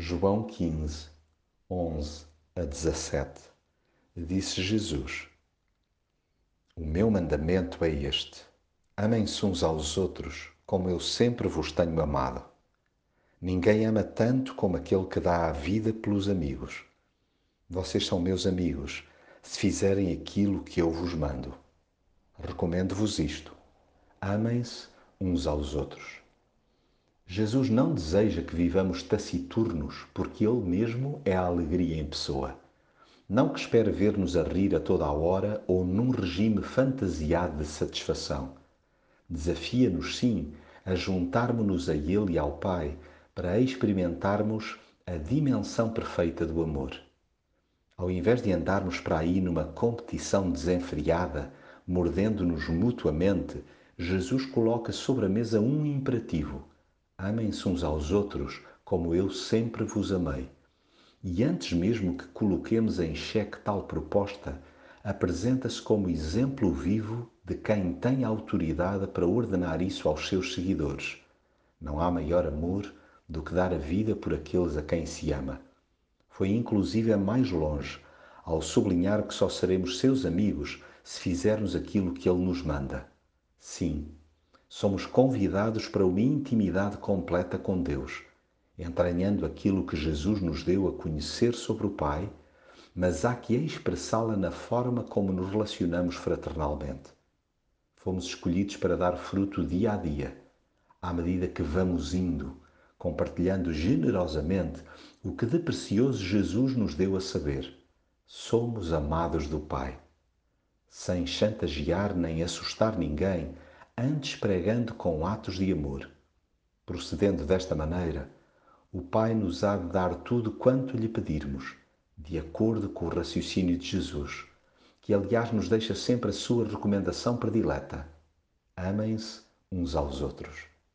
João 15, 11 a 17 Disse Jesus: O meu mandamento é este: amem-se uns aos outros, como eu sempre vos tenho amado. Ninguém ama tanto como aquele que dá a vida pelos amigos. Vocês são meus amigos se fizerem aquilo que eu vos mando. Recomendo-vos isto: amem-se uns aos outros. Jesus não deseja que vivamos taciturnos, porque Ele mesmo é a alegria em pessoa. Não que espere ver-nos a rir a toda a hora ou num regime fantasiado de satisfação. Desafia-nos, sim, a juntarmos-nos a Ele e ao Pai para experimentarmos a dimensão perfeita do amor. Ao invés de andarmos para aí numa competição desenfreada, mordendo-nos mutuamente, Jesus coloca sobre a mesa um imperativo Amem-se uns aos outros como eu sempre vos amei. E antes mesmo que coloquemos em xeque tal proposta, apresenta-se como exemplo vivo de quem tem autoridade para ordenar isso aos seus seguidores. Não há maior amor do que dar a vida por aqueles a quem se ama. Foi inclusive a mais longe ao sublinhar que só seremos seus amigos se fizermos aquilo que ele nos manda. Sim, somos convidados para uma intimidade completa com Deus, entranhando aquilo que Jesus nos deu a conhecer sobre o Pai, mas há que expressá-la na forma como nos relacionamos fraternalmente. Fomos escolhidos para dar fruto dia a dia, à medida que vamos indo, compartilhando generosamente o que de precioso Jesus nos deu a saber. Somos amados do Pai. Sem chantagear nem assustar ninguém, antes pregando com atos de amor. Procedendo desta maneira, o Pai nos há de dar tudo quanto lhe pedirmos, de acordo com o raciocínio de Jesus, que aliás nos deixa sempre a sua recomendação predileta: amem-se uns aos outros.